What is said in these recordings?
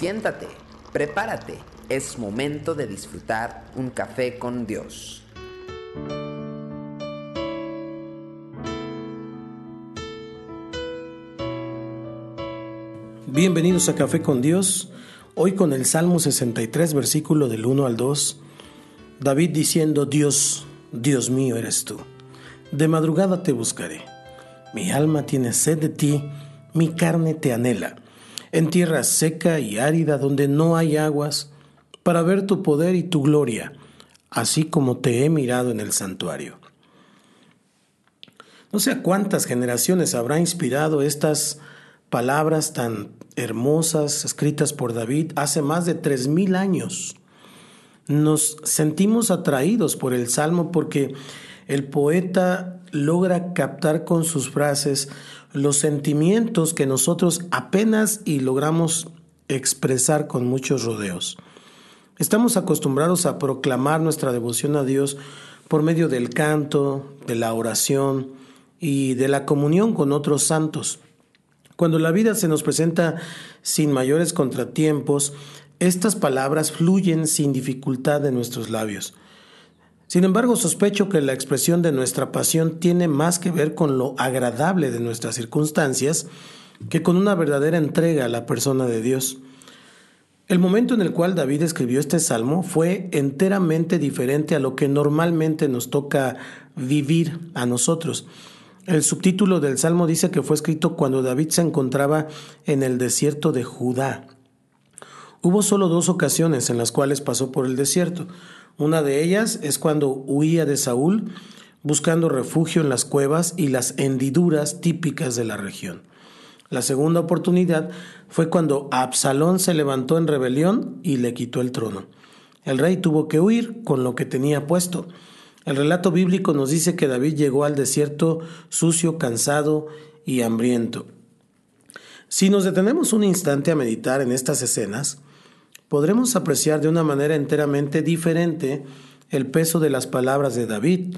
Siéntate, prepárate, es momento de disfrutar un café con Dios. Bienvenidos a Café con Dios, hoy con el Salmo 63, versículo del 1 al 2, David diciendo, Dios, Dios mío eres tú, de madrugada te buscaré, mi alma tiene sed de ti, mi carne te anhela, en tierra seca y árida donde no hay aguas, para ver tu poder y tu gloria, así como te he mirado en el santuario. No sé a cuántas generaciones habrá inspirado estas palabras tan hermosas escritas por David hace más de tres mil años. Nos sentimos atraídos por el Salmo porque el poeta logra captar con sus frases los sentimientos que nosotros apenas y logramos expresar con muchos rodeos. Estamos acostumbrados a proclamar nuestra devoción a Dios por medio del canto, de la oración y de la comunión con otros santos. Cuando la vida se nos presenta sin mayores contratiempos, estas palabras fluyen sin dificultad de nuestros labios. Sin embargo, sospecho que la expresión de nuestra pasión tiene más que ver con lo agradable de nuestras circunstancias que con una verdadera entrega a la persona de Dios. El momento en el cual David escribió este salmo fue enteramente diferente a lo que normalmente nos toca vivir a nosotros. El subtítulo del Salmo dice que fue escrito cuando David se encontraba en el desierto de Judá. Hubo solo dos ocasiones en las cuales pasó por el desierto. Una de ellas es cuando huía de Saúl buscando refugio en las cuevas y las hendiduras típicas de la región. La segunda oportunidad fue cuando Absalón se levantó en rebelión y le quitó el trono. El rey tuvo que huir con lo que tenía puesto. El relato bíblico nos dice que David llegó al desierto sucio, cansado y hambriento. Si nos detenemos un instante a meditar en estas escenas, podremos apreciar de una manera enteramente diferente el peso de las palabras de David,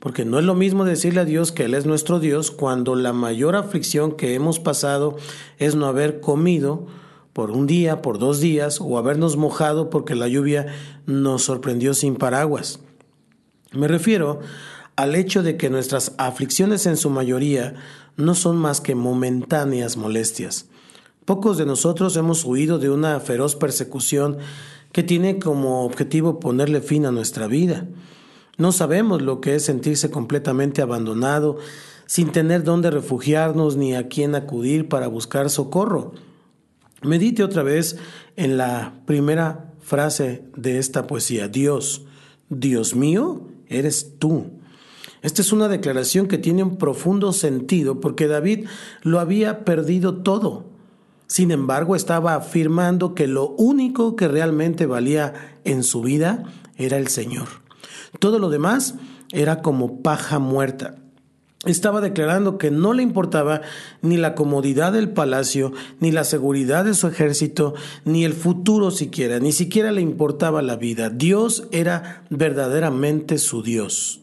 porque no es lo mismo decirle a Dios que Él es nuestro Dios cuando la mayor aflicción que hemos pasado es no haber comido por un día, por dos días, o habernos mojado porque la lluvia nos sorprendió sin paraguas. Me refiero al hecho de que nuestras aflicciones en su mayoría no son más que momentáneas molestias. Pocos de nosotros hemos huido de una feroz persecución que tiene como objetivo ponerle fin a nuestra vida. No sabemos lo que es sentirse completamente abandonado, sin tener dónde refugiarnos ni a quién acudir para buscar socorro. Medite otra vez en la primera frase de esta poesía. Dios, Dios mío, eres tú. Esta es una declaración que tiene un profundo sentido porque David lo había perdido todo. Sin embargo, estaba afirmando que lo único que realmente valía en su vida era el Señor. Todo lo demás era como paja muerta. Estaba declarando que no le importaba ni la comodidad del palacio, ni la seguridad de su ejército, ni el futuro siquiera, ni siquiera le importaba la vida. Dios era verdaderamente su Dios.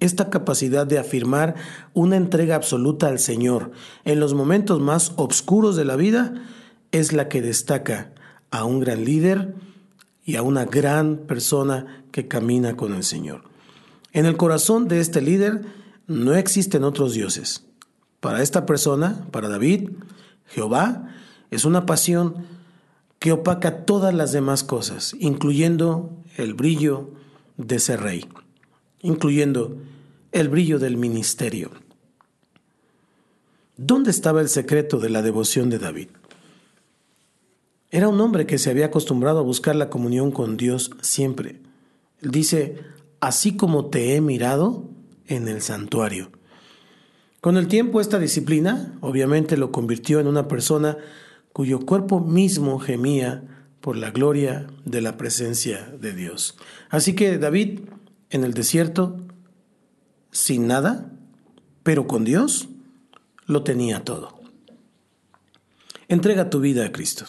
Esta capacidad de afirmar una entrega absoluta al Señor en los momentos más oscuros de la vida es la que destaca a un gran líder y a una gran persona que camina con el Señor. En el corazón de este líder, no existen otros dioses. Para esta persona, para David, Jehová es una pasión que opaca todas las demás cosas, incluyendo el brillo de ser rey, incluyendo el brillo del ministerio. ¿Dónde estaba el secreto de la devoción de David? Era un hombre que se había acostumbrado a buscar la comunión con Dios siempre. Él dice, así como te he mirado, en el santuario. Con el tiempo esta disciplina obviamente lo convirtió en una persona cuyo cuerpo mismo gemía por la gloria de la presencia de Dios. Así que David en el desierto, sin nada, pero con Dios, lo tenía todo. Entrega tu vida a Cristo.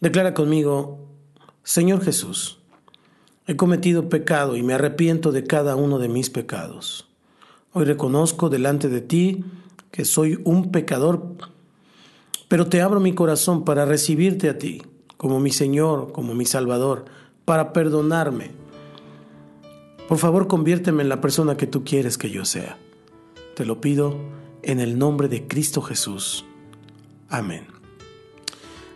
Declara conmigo, Señor Jesús, He cometido pecado y me arrepiento de cada uno de mis pecados. Hoy reconozco delante de ti que soy un pecador pero te abro mi corazón para recibirte a ti como mi Señor, como mi Salvador, para perdonarme. Por favor, conviérteme en la persona que tú quieres que yo sea. Te lo pido en el nombre de Cristo Jesús. Amén.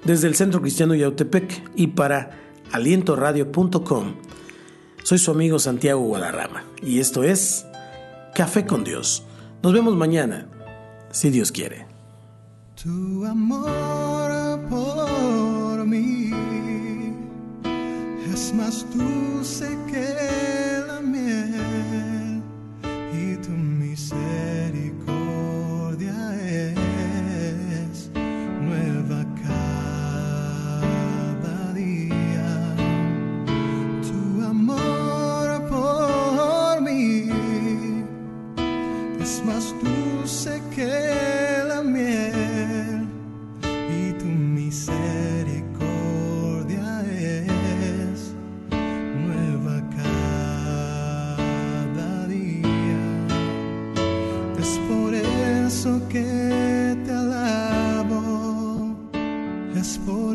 Desde el Centro Cristiano Yautepec y para alientoradio.com, soy su amigo Santiago Guadarrama y esto es Café con Dios. Nos vemos mañana, si Dios quiere. Tu amor por mí es más dulce que la